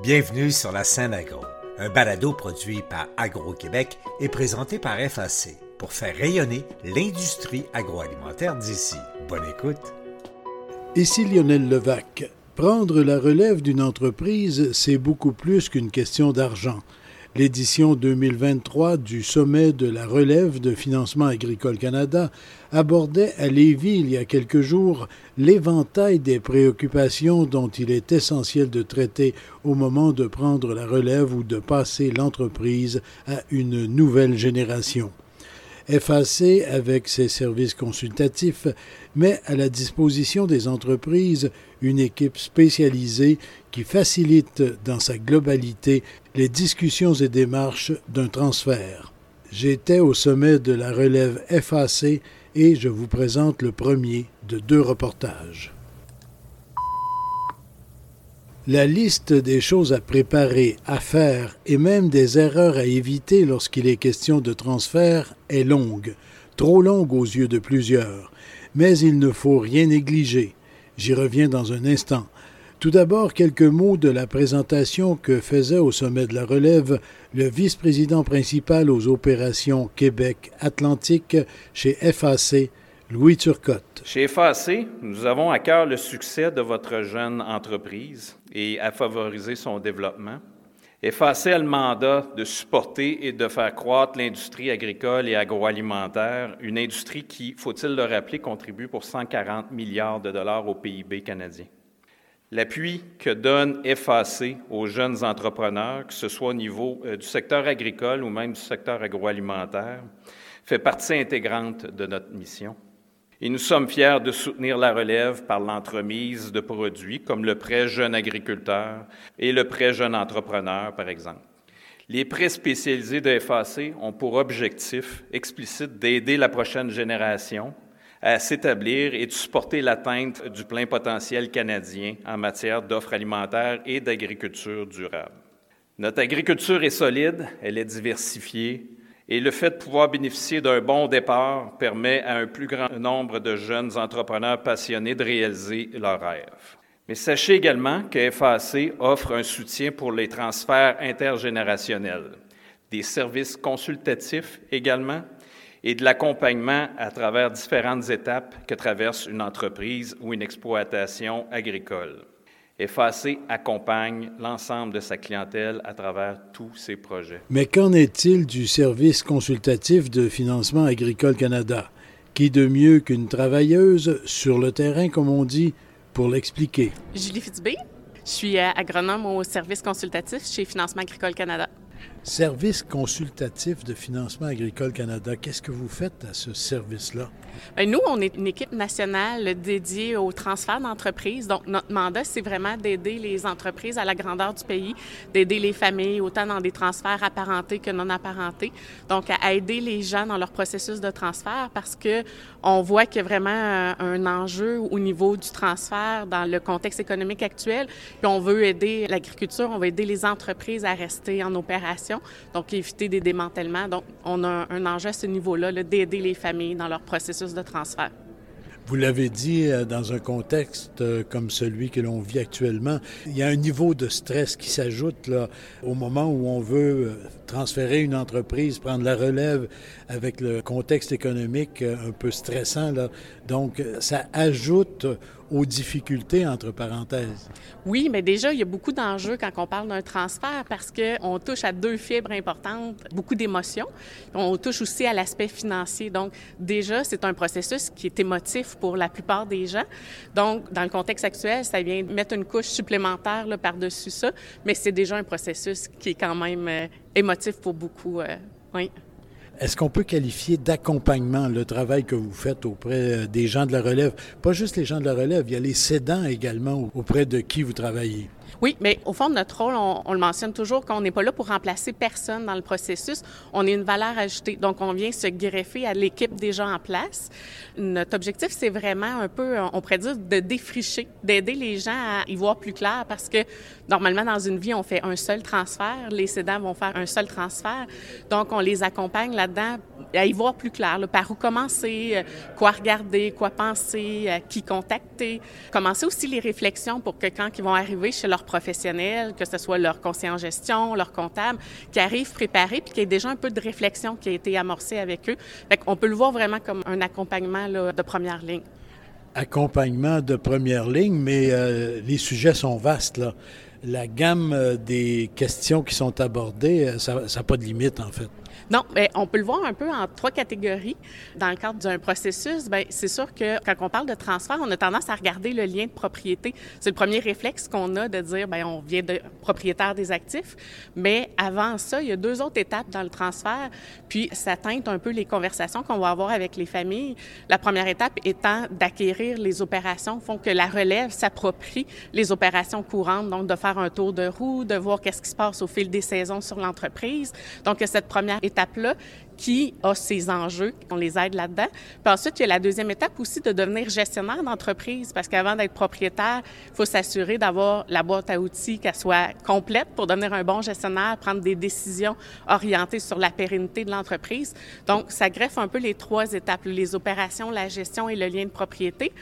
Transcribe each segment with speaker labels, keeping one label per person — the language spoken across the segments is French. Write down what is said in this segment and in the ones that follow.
Speaker 1: Bienvenue sur la scène agro, un balado produit par Agro-Québec et présenté par FAC pour faire rayonner l'industrie agroalimentaire d'ici. Bonne écoute.
Speaker 2: Ici Lionel Levac. Prendre la relève d'une entreprise, c'est beaucoup plus qu'une question d'argent. L'édition 2023 du Sommet de la relève de financement agricole Canada abordait à Lévis il y a quelques jours l'éventail des préoccupations dont il est essentiel de traiter au moment de prendre la relève ou de passer l'entreprise à une nouvelle génération. FAC, avec ses services consultatifs, met à la disposition des entreprises une équipe spécialisée qui facilite dans sa globalité les discussions et démarches d'un transfert. J'étais au sommet de la relève FAC et je vous présente le premier de deux reportages. La liste des choses à préparer, à faire et même des erreurs à éviter lorsqu'il est question de transfert est longue, trop longue aux yeux de plusieurs, mais il ne faut rien négliger. J'y reviens dans un instant. Tout d'abord, quelques mots de la présentation que faisait au sommet de la relève le vice-président principal aux opérations Québec Atlantique chez FAC, Louis Turcotte.
Speaker 3: Chez FAC, nous avons à cœur le succès de votre jeune entreprise et à favoriser son développement. FAC a le mandat de supporter et de faire croître l'industrie agricole et agroalimentaire, une industrie qui, faut-il le rappeler, contribue pour 140 milliards de dollars au PIB canadien. L'appui que donne FAC aux jeunes entrepreneurs, que ce soit au niveau euh, du secteur agricole ou même du secteur agroalimentaire, fait partie intégrante de notre mission. Et nous sommes fiers de soutenir la relève par l'entremise de produits comme le prêt jeune agriculteur et le prêt jeune entrepreneur, par exemple. Les prêts spécialisés de FAC ont pour objectif explicite d'aider la prochaine génération à s'établir et de supporter l'atteinte du plein potentiel canadien en matière d'offres alimentaires et d'agriculture durable. Notre agriculture est solide, elle est diversifiée, et le fait de pouvoir bénéficier d'un bon départ permet à un plus grand nombre de jeunes entrepreneurs passionnés de réaliser leurs rêves. Mais sachez également que FAC offre un soutien pour les transferts intergénérationnels, des services consultatifs également, et de l'accompagnement à travers différentes étapes que traverse une entreprise ou une exploitation agricole. FAC accompagne l'ensemble de sa clientèle à travers tous ses projets.
Speaker 2: Mais qu'en est-il du service consultatif de financement agricole Canada? Qui de mieux qu'une travailleuse sur le terrain, comme on dit, pour l'expliquer?
Speaker 4: Julie Fitzbé, je suis agronome au service consultatif chez Financement agricole Canada.
Speaker 2: Service consultatif de financement agricole Canada, qu'est-ce que vous faites à ce service-là?
Speaker 4: Bien, nous, on est une équipe nationale dédiée au transfert d'entreprises. Donc, notre mandat, c'est vraiment d'aider les entreprises à la grandeur du pays, d'aider les familles, autant dans des transferts apparentés que non apparentés. Donc, à aider les gens dans leur processus de transfert parce que on voit qu'il y a vraiment un enjeu au niveau du transfert dans le contexte économique actuel. Puis, on veut aider l'agriculture, on veut aider les entreprises à rester en opération, donc éviter des démantèlements. Donc, on a un enjeu à ce niveau-là, -là, d'aider les familles dans leur processus de transfert.
Speaker 2: Vous l'avez dit, euh, dans un contexte euh, comme celui que l'on vit actuellement, il y a un niveau de stress qui s'ajoute au moment où on veut euh, transférer une entreprise, prendre la relève avec le contexte économique un peu stressant. Donc, ça ajoute aux difficultés, entre parenthèses.
Speaker 4: Oui, mais déjà, il y a beaucoup d'enjeux quand on parle d'un transfert parce qu'on touche à deux fibres importantes, beaucoup d'émotions. On touche aussi à l'aspect financier. Donc, déjà, c'est un processus qui est émotif pour la plupart des gens. Donc, dans le contexte actuel, ça vient mettre une couche supplémentaire par-dessus ça, mais c'est déjà un processus qui est quand même euh, émotif pour beaucoup. Euh, oui.
Speaker 2: Est-ce qu'on peut qualifier d'accompagnement le travail que vous faites auprès euh, des gens de la relève? Pas juste les gens de la relève, il y a les cédants également auprès de qui vous travaillez.
Speaker 4: Oui, mais au fond de notre rôle, on, le mentionne toujours qu'on n'est pas là pour remplacer personne dans le processus. On est une valeur ajoutée. Donc, on vient se greffer à l'équipe déjà en place. Notre objectif, c'est vraiment un peu, on pourrait dire, de défricher, d'aider les gens à y voir plus clair parce que normalement, dans une vie, on fait un seul transfert. Les cédants vont faire un seul transfert. Donc, on les accompagne là-dedans à y voir plus clair, par où commencer, euh, quoi regarder, quoi penser, euh, qui contacter. Commencer aussi les réflexions pour que quand ils vont arriver chez leurs professionnels, que ce soit leur conseiller en gestion, leur comptable, qui arrivent préparés puis qu'il y ait déjà un peu de réflexion qui a été amorcée avec eux. Fait on peut le voir vraiment comme un accompagnement de première ligne
Speaker 2: accompagnement de première ligne, mais euh, les sujets sont vastes. La gamme des questions qui sont abordées, ça n'a pas de limite, en fait.
Speaker 4: Non, mais on peut le voir un peu en trois catégories. Dans le cadre d'un processus, bien, c'est sûr que quand on parle de transfert, on a tendance à regarder le lien de propriété. C'est le premier réflexe qu'on a de dire, bien, on vient de propriétaire des actifs. Mais avant ça, il y a deux autres étapes dans le transfert, puis ça teinte un peu les conversations qu'on va avoir avec les familles. La première étape étant d'acquérir les opérations, font que la relève s'approprie les opérations courantes, donc de faire un tour de roue, de voir qu'est-ce qui se passe au fil des saisons sur l'entreprise. Donc, cette première étape étape-là qui a ses enjeux, on les aide là-dedans. Puis ensuite, il y a la deuxième étape aussi de devenir gestionnaire d'entreprise, parce qu'avant d'être propriétaire, il faut s'assurer d'avoir la boîte à outils, qu'elle soit complète pour devenir un bon gestionnaire, prendre des décisions orientées sur la pérennité de l'entreprise. Donc, ça greffe un peu les trois étapes, les opérations, la gestion et le lien de propriété.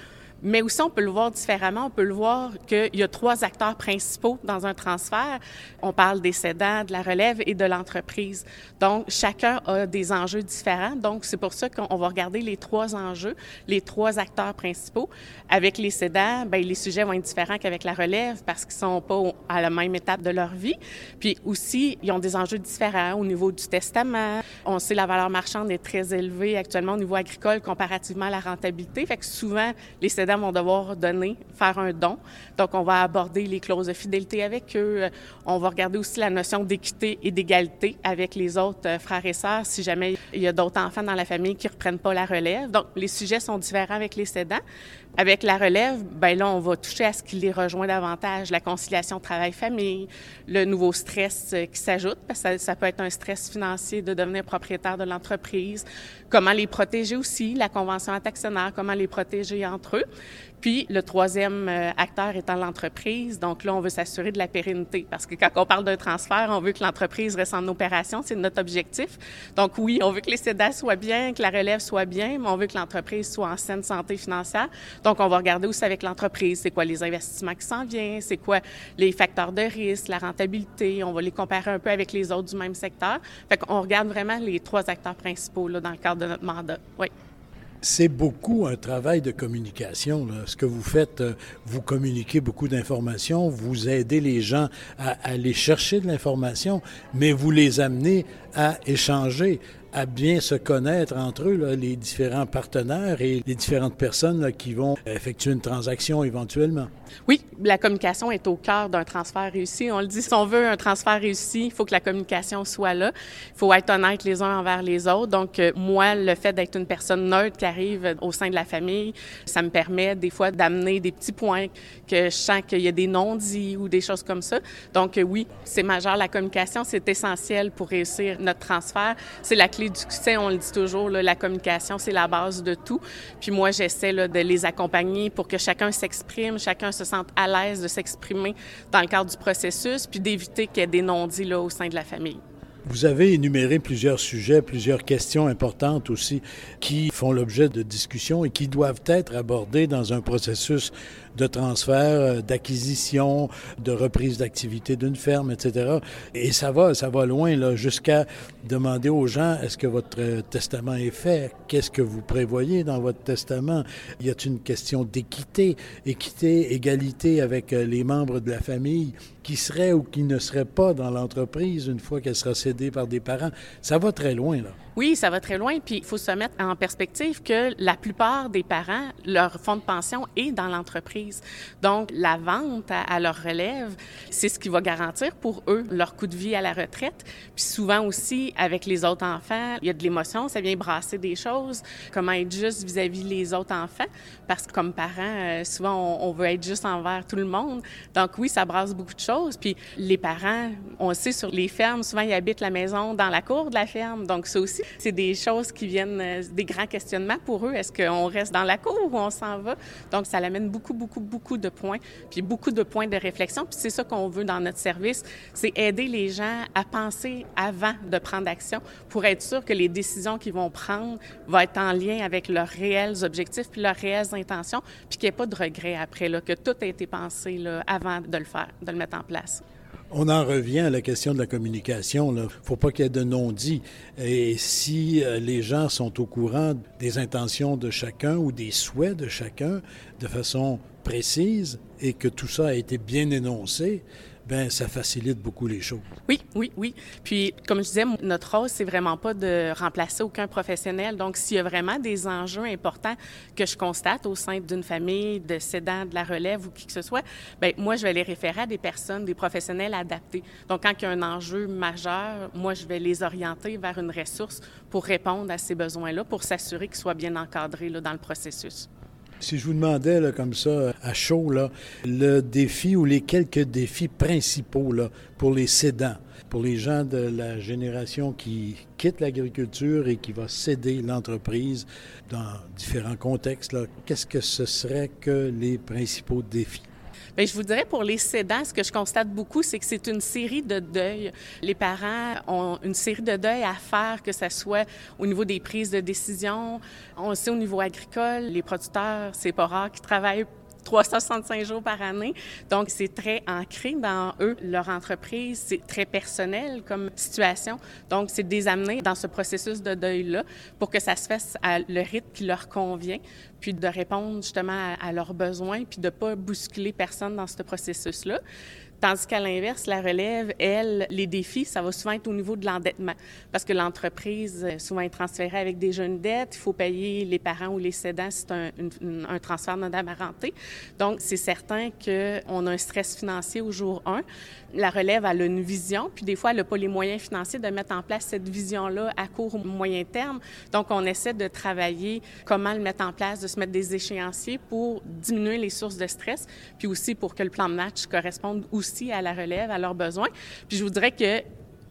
Speaker 4: Mais aussi, on peut le voir différemment. On peut le voir qu'il y a trois acteurs principaux dans un transfert. On parle des cédants, de la relève et de l'entreprise. Donc, chacun a des enjeux différents. Donc, c'est pour ça qu'on va regarder les trois enjeux, les trois acteurs principaux. Avec les cédants, bien, les sujets vont être différents qu'avec la relève parce qu'ils sont pas à la même étape de leur vie. Puis aussi, ils ont des enjeux différents au niveau du testament. On sait la valeur marchande est très élevée actuellement au niveau agricole comparativement à la rentabilité. Fait que souvent, les cédants vont devoir donner, faire un don. Donc, on va aborder les clauses de fidélité avec eux. On va regarder aussi la notion d'équité et d'égalité avec les autres euh, frères et sœurs si jamais il y a d'autres enfants dans la famille qui ne reprennent pas la relève. Donc, les sujets sont différents avec les cédants. Avec la relève, ben là, on va toucher à ce qui les rejoint davantage, la conciliation travail-famille, le nouveau stress euh, qui s'ajoute, parce que ça, peut être un stress financier de devenir propriétaire de l'entreprise, comment les protéger aussi, la convention actionnaire, comment les protéger entre eux. Puis le troisième euh, acteur étant l'entreprise. Donc là, on veut s'assurer de la pérennité parce que quand on parle d'un transfert, on veut que l'entreprise reste en opération. C'est notre objectif. Donc oui, on veut que les cédants soient bien, que la relève soit bien, mais on veut que l'entreprise soit en saine santé financière. Donc on va regarder aussi avec l'entreprise, c'est quoi les investissements qui s'en viennent, c'est quoi les facteurs de risque, la rentabilité. On va les comparer un peu avec les autres du même secteur. Fait qu'on regarde vraiment les trois acteurs principaux là, dans le cadre de notre mandat. Oui
Speaker 2: c'est beaucoup un travail de communication. Ce que vous faites, euh, vous communiquez beaucoup d'informations, vous aidez les gens à, aller chercher de l'information, mais vous les amenez à échanger, à bien se connaître entre eux, les différents partenaires et les différentes personnes qui vont effectuer une transaction éventuellement.
Speaker 4: Oui, la communication est au cœur d'un transfert réussi. On le dit, si on veut un transfert réussi, il faut que la communication soit là. Il faut être honnête les uns envers les autres. Donc, euh, moi, le fait d'être une personne neutre qui arrive au sein de la famille, ça me permet des fois d'amener des petits points que je sens qu'il y a des non-dits ou des choses comme ça. Donc, euh, oui, c'est majeur. La communication, c'est essentiel pour réussir notre transfert. C'est la clé on le dit toujours, la communication, c'est la base de tout. Puis moi, j'essaie de les accompagner pour que chacun s'exprime, chacun se sente à l'aise de s'exprimer dans le cadre du processus, puis d'éviter qu'il y ait des non-dits au sein de la famille.
Speaker 2: Vous avez énuméré plusieurs sujets, plusieurs questions importantes aussi qui font l'objet de discussions et qui doivent être abordées dans un processus de transfert, euh, d'acquisition, de reprise d'activité d'une ferme, etc. Et ça va, ça va loin, là, jusqu'à demander aux gens, est-ce que votre euh, testament est fait? Qu'est-ce que vous prévoyez dans votre testament? Y a-t-il une question d'équité, équité, égalité avec euh, les membres de la famille? Qui seraient ou qui ne seraient pas dans l'entreprise une fois qu'elle sera cédée par des parents? Ça va très loin, là.
Speaker 4: Oui, ça va très loin. Puis il faut se mettre en perspective que la plupart des parents, leur fonds de pension est dans l'entreprise. Donc, la vente à, leur relève, c'est ce qui va garantir pour eux leur coût de vie à la retraite. Puis souvent aussi, avec les autres enfants, il y a de l'émotion, ça vient brasser des choses. Comment être juste vis-à-vis les autres enfants? Parce que comme parents, euh, souvent, on, veut être juste envers tout le monde. Donc oui, ça brasse beaucoup de choses. Puis les parents, on sait sur les fermes, souvent, ils habitent la maison dans la cour de la ferme. Donc, ça aussi, c'est des choses qui viennent, euh, des grands questionnements pour eux. Est-ce qu'on reste dans la cour ou on s'en va? Donc, ça l'amène beaucoup, beaucoup, beaucoup de points, puis beaucoup de points de réflexion. Puis c'est ça qu'on veut dans notre service, c'est aider les gens à penser avant de prendre action pour être sûr que les décisions qu'ils vont prendre vont être en lien avec leurs réels objectifs puis leurs réelles intentions, puis qu'il n'y ait pas de regret après, là, que tout a été pensé là, avant de le faire, de le mettre en place.
Speaker 2: On en revient à la question de la communication. Il ne faut pas qu'il y ait de non-dit. Et si euh, les gens sont au courant des intentions de chacun ou des souhaits de chacun de façon précise et que tout ça a été bien énoncé, ben ça facilite beaucoup les choses.
Speaker 4: Oui, oui, oui. Puis, comme je disais, notre rôle, c'est vraiment pas de remplacer aucun professionnel. Donc, s'il y a vraiment des enjeux importants que je constate au sein d'une famille, de cédants, de la relève ou qui que ce soit, ben moi, je vais les référer à des personnes, des professionnels adaptés. Donc, quand il y a un enjeu majeur, moi, je vais les orienter vers une ressource pour répondre à ces besoins-là, pour s'assurer qu'ils soient bien encadrés là, dans le processus.
Speaker 2: Si je vous demandais là, comme ça, à chaud, là, le défi ou les quelques défis principaux là, pour les cédants, pour les gens de la génération qui quitte l'agriculture et qui va céder l'entreprise dans différents contextes, qu'est-ce que ce serait que les principaux défis?
Speaker 4: Bien, je vous dirais pour les cédants, ce que je constate beaucoup, c'est que c'est une série de deuils. Les parents ont une série de deuils à faire, que ce soit au niveau des prises de décision. On sait au niveau agricole, les producteurs, c'est pas rare qui travaillent 365 jours par année. Donc, c'est très ancré dans eux, leur entreprise. C'est très personnel comme situation. Donc, c'est de les amener dans ce processus de deuil-là pour que ça se fasse à le rythme qui leur convient, puis de répondre justement à, leurs besoins, puis de ne pas bousculer personne dans ce processus-là. Tandis qu'à l'inverse, la relève, elle, les défis, ça va souvent être au niveau de l'endettement. Parce que l'entreprise, euh, souvent, est transférée avec des jeunes dettes. Il faut payer les parents ou les cédants si c'est un, un, transfert non. Donc, c'est certain qu'on a un stress financier au jour 1. La relève, a une vision, puis des fois, elle n'a pas les moyens financiers de mettre en place cette vision-là à court ou moyen terme. Donc, on essaie de travailler comment le mettre en place, de se mettre des échéanciers pour diminuer les sources de stress, puis aussi pour que le plan de match corresponde aussi aussi à la relève, à leurs besoins. Puis je vous dirais que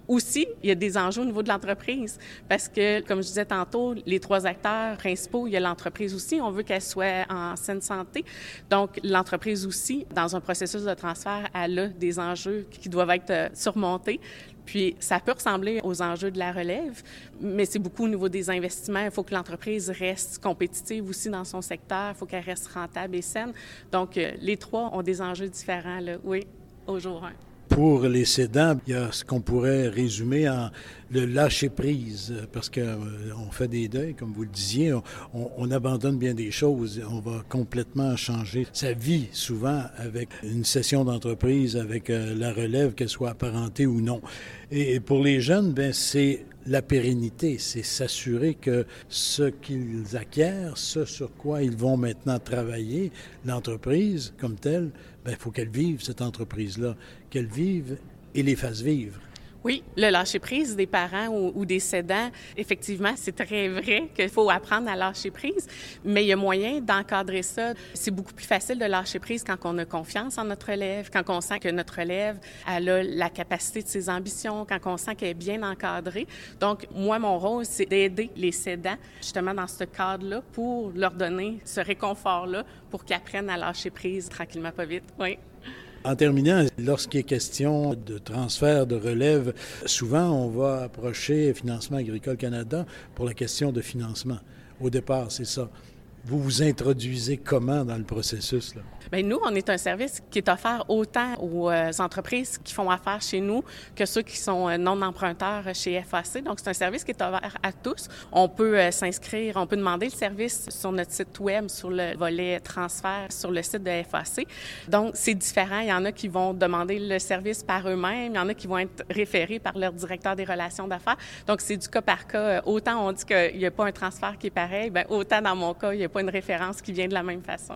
Speaker 4: aussi, il y a des enjeux au niveau de l'entreprise parce que, comme je disais tantôt, les trois acteurs principaux, il y a l'entreprise aussi. On veut qu'elle soit en saine santé. Donc, l'entreprise aussi, dans un processus de transfert, elle a des enjeux qui doivent être euh, surmontés. Puis, ça peut ressembler aux enjeux de la relève, mais c'est beaucoup au niveau des investissements. Il faut que l'entreprise reste compétitive aussi dans son secteur. Il faut qu'elle reste rentable et saine. Donc, euh, les trois ont des enjeux différents. Oui au jour 1.
Speaker 2: Pour les cédants, il y a ce qu'on pourrait résumer en le lâcher-prise, parce qu'on euh, fait des deuils, comme vous le disiez, on, abandonne bien des choses, on va complètement changer sa vie, souvent avec une session d'entreprise, avec euh, la relève, qu'elle soit apparentée ou non. Et, pour les jeunes, ben c'est la pérennité, c'est s'assurer que ce qu'ils acquièrent, ce sur quoi ils vont maintenant travailler, l'entreprise comme telle, il ben, faut qu'elle vive, cette entreprise-là, qu'elle vive et les fasse vivre.
Speaker 4: Oui, le lâcher-prise des parents ou, des cédants, effectivement, c'est très vrai qu'il faut apprendre à lâcher prise, mais il y a moyen d'encadrer ça. C'est beaucoup plus facile de lâcher prise quand on a confiance en notre élève, quand on sent que notre élève a la capacité de ses ambitions, quand on sent qu'elle est bien encadrée. Donc, moi, mon rôle, c'est d'aider les cédants, justement, dans ce cadre-là, pour leur donner ce réconfort-là, pour qu'ils apprennent à lâcher prise tranquillement, pas vite. Oui.
Speaker 2: En terminant, lorsqu'il est question de transfert de relève, souvent on va approcher Financement agricole Canada pour la question de financement. Au départ, c'est ça. Vous vous introduisez comment dans le processus? Là?
Speaker 4: Bien, nous, on est un service qui est offert autant aux euh, entreprises qui font affaire chez nous que ceux qui sont euh, non emprunteurs chez FAC. Donc, c'est un service qui est ouvert à tous. On peut euh, s'inscrire, on peut demander le service sur notre site web, sur le volet transfert, sur le site de FAC. Donc, c'est différent. Il y en a qui vont demander le service par eux-mêmes. Il y en a qui vont être référés par leur directeur des relations d'affaires. Donc, c'est du cas par cas. Autant on dit qu'il n'y a pas un transfert qui est pareil, bien, autant dans mon cas, il n'y a pas une référence qui vient de la même façon.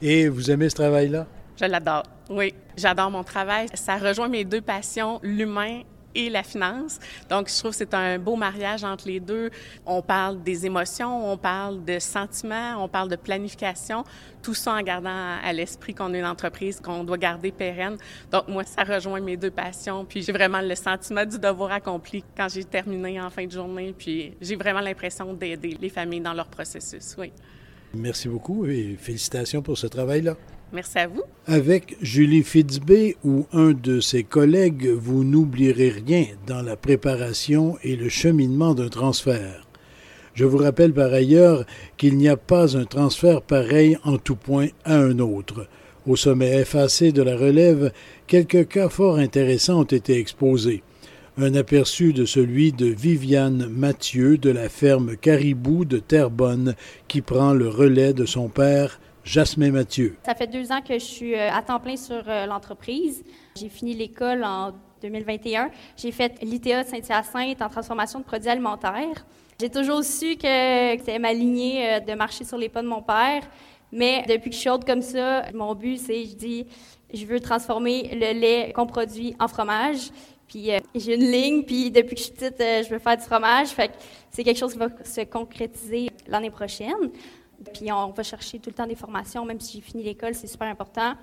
Speaker 2: Et vous aimez ce travail-là?
Speaker 4: Je l'adore. Oui, j'adore mon travail. Ça rejoint mes deux passions, l'humain et la finance. Donc, je trouve que c'est un beau mariage entre les deux. On parle des émotions, on parle de sentiments, on parle de planification, tout ça en gardant à l'esprit qu'on est une entreprise qu'on doit garder pérenne. Donc, moi, ça rejoint mes deux passions. Puis, j'ai vraiment le sentiment du devoir accompli quand j'ai terminé en fin de journée. Puis, j'ai vraiment l'impression d'aider les familles dans leur processus. Oui.
Speaker 2: Merci beaucoup et félicitations pour ce travail-là.
Speaker 4: Merci à vous.
Speaker 2: Avec Julie Fitzbé ou un de ses collègues, vous n'oublierez rien dans la préparation et le cheminement d'un transfert. Je vous rappelle par ailleurs qu'il n'y a pas un transfert pareil en tout point à un autre. Au sommet FAC de la relève, quelques cas fort intéressants ont été exposés. Un aperçu de celui de Viviane Mathieu de la ferme Caribou de Terrebonne qui prend le relais de son père Jasmin Mathieu.
Speaker 5: Ça fait deux ans que je suis euh, à temps plein sur euh, l'entreprise. J'ai fini l'école en 2021. J'ai fait l'ITA de Saint-Hyacinthe en transformation de produits alimentaires. J'ai toujours su que c'était ma lignée euh, de marcher sur les pas de mon père. Mais depuis que je suis haute comme ça, mon but, c'est, je dis, je veux transformer le lait qu'on produit en fromage. Puis j'ai une ligne, puis depuis que je suis petite, je veux faire du fromage. Fait que c'est quelque chose qui va se concrétiser l'année prochaine. Puis on va chercher tout le temps des formations, même si j'ai fini l'école, c'est super important.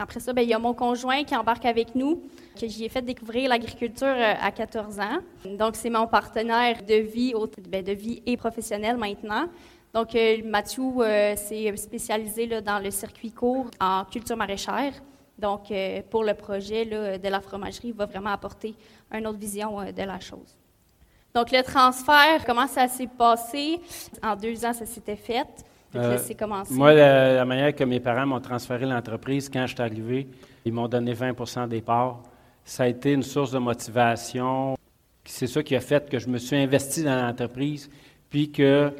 Speaker 5: Après ça, bien, il y a mon conjoint qui embarque avec nous, que j'y ai fait découvrir l'agriculture euh, à 14 ans. Donc, c'est mon partenaire de vie, bien, de vie et professionnel maintenant. Donc, euh, Mathieu euh, s'est spécialisé dans le circuit court en culture maraîchère. Donc, pour le projet là, de la fromagerie, il va vraiment apporter une autre vision de la chose. Donc, le transfert, comment ça s'est passé? En deux ans, ça s'était fait.
Speaker 6: Euh, moi, la, manière que mes parents m'ont transféré l'entreprise, quand je suis arrivé, ils m'ont donné 20 des parts. Ça a été une source de motivation. C'est ça qui a fait que je me suis investi dans l'entreprise, puis que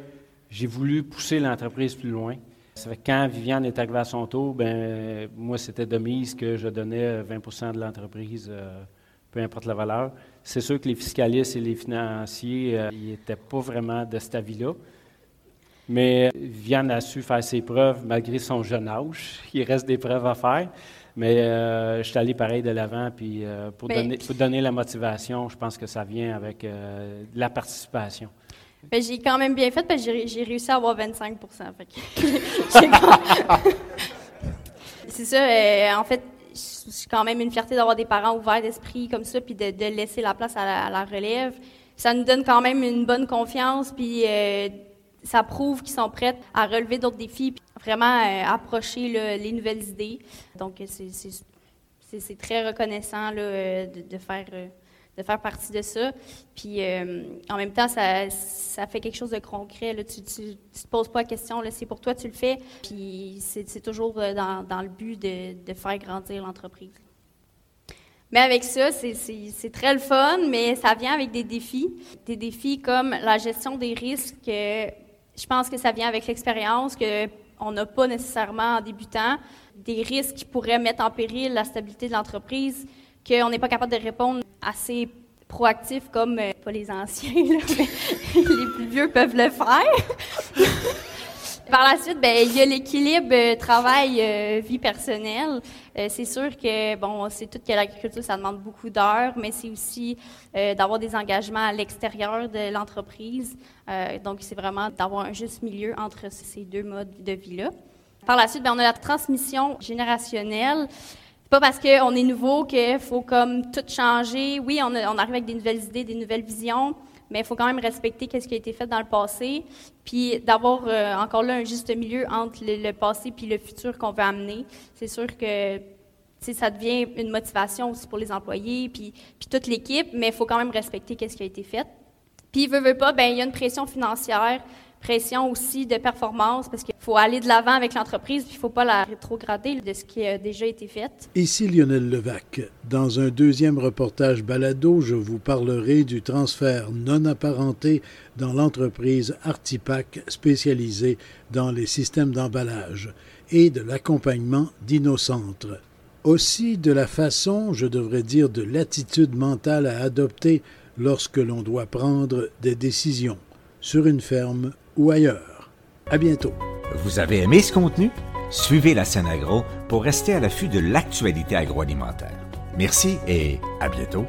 Speaker 6: j'ai voulu pousser l'entreprise plus loin. Ça fait quand Viviane est arrivée à son tour, ben moi, c'était de mise que je donnais 20% de l'entreprise, euh, peu importe la valeur. C'est sûr que les fiscalistes et les financiers, euh, ils n'étaient pas vraiment de cet avis-là. Mais Vianne a su faire ses preuves malgré son jeune âge. Il reste des preuves à faire. Mais euh, je suis allé pareil de l'avant. Puis euh, pour, donner, pour, donner, la motivation, je pense que ça vient avec euh, la participation.
Speaker 5: Ben, j'ai quand même bien fait parce que j'ai réussi à avoir 25% C'est ça. en fait, c'est quand même une fierté d'avoir des parents ouverts d'esprit comme ça, puis de, laisser la place à la, relève. Ça nous donne quand même une bonne confiance, puis ça prouve qu'ils sont prêts à relever d'autres défis, puis vraiment euh, approcher les nouvelles idées. Donc, c'est très reconnaissant euh, de, faire, euh, de faire partie de ça. Puis, en même temps, ça, ça, fait quelque chose de concret. Là. Tu ne te poses pas la question, c'est pour toi, tu le fais. Puis, c'est toujours dans, dans, le but de, de faire grandir l'entreprise. Mais avec ça, c'est très le fun, mais ça vient avec des défis. Des défis comme la gestion des risques je pense que ça vient avec l'expérience qu'on n'a pas nécessairement en débutant, des risques qui pourraient mettre en péril la stabilité de l'entreprise, qu'on n'est pas capable de répondre assez proactif comme, euh, pas les anciens, mais les plus vieux peuvent le faire. Par la suite, ben, il y a l'équilibre euh, travail-vie euh, personnelle. C'est sûr que, bon, c'est tout que l'agriculture, ça demande beaucoup d'heures, mais c'est aussi d'avoir des engagements à l'extérieur de l'entreprise. donc, c'est vraiment d'avoir un juste milieu entre ces deux modes de vie-là. Par la suite, ben, on a la transmission générationnelle. Pas parce qu'on est nouveau qu'il faut comme tout changer. Oui, on, arrive avec des nouvelles idées, des nouvelles visions, mais il faut quand même respecter ce qui a été fait dans le passé, puis d'avoir euh, encore là un juste milieu entre le, passé puis le futur qu'on veut amener. C'est sûr que ça devient une motivation aussi pour les employés, puis, puis toute l'équipe, mais il faut quand même respecter ce qui a été fait. Puis, veut, veut pas, ben il y a une pression financière pression aussi de performance parce qu'il faut aller de l'avant avec l'entreprise, puis il ne faut pas la rétrograder de ce qui a déjà été fait.
Speaker 2: Ici Lionel Levac. Dans un deuxième reportage balado, je vous parlerai du transfert non apparenté dans l'entreprise Artipac spécialisée dans les systèmes d'emballage et de l'accompagnement d'Innocentre. Aussi de la façon, je devrais dire de l'attitude mentale à adopter lorsque l'on doit prendre des décisions sur une ferme ou ailleurs. À bientôt.
Speaker 1: Vous avez aimé ce contenu? Suivez la scène agro pour rester à l'affût de l'actualité agroalimentaire. Merci et à bientôt.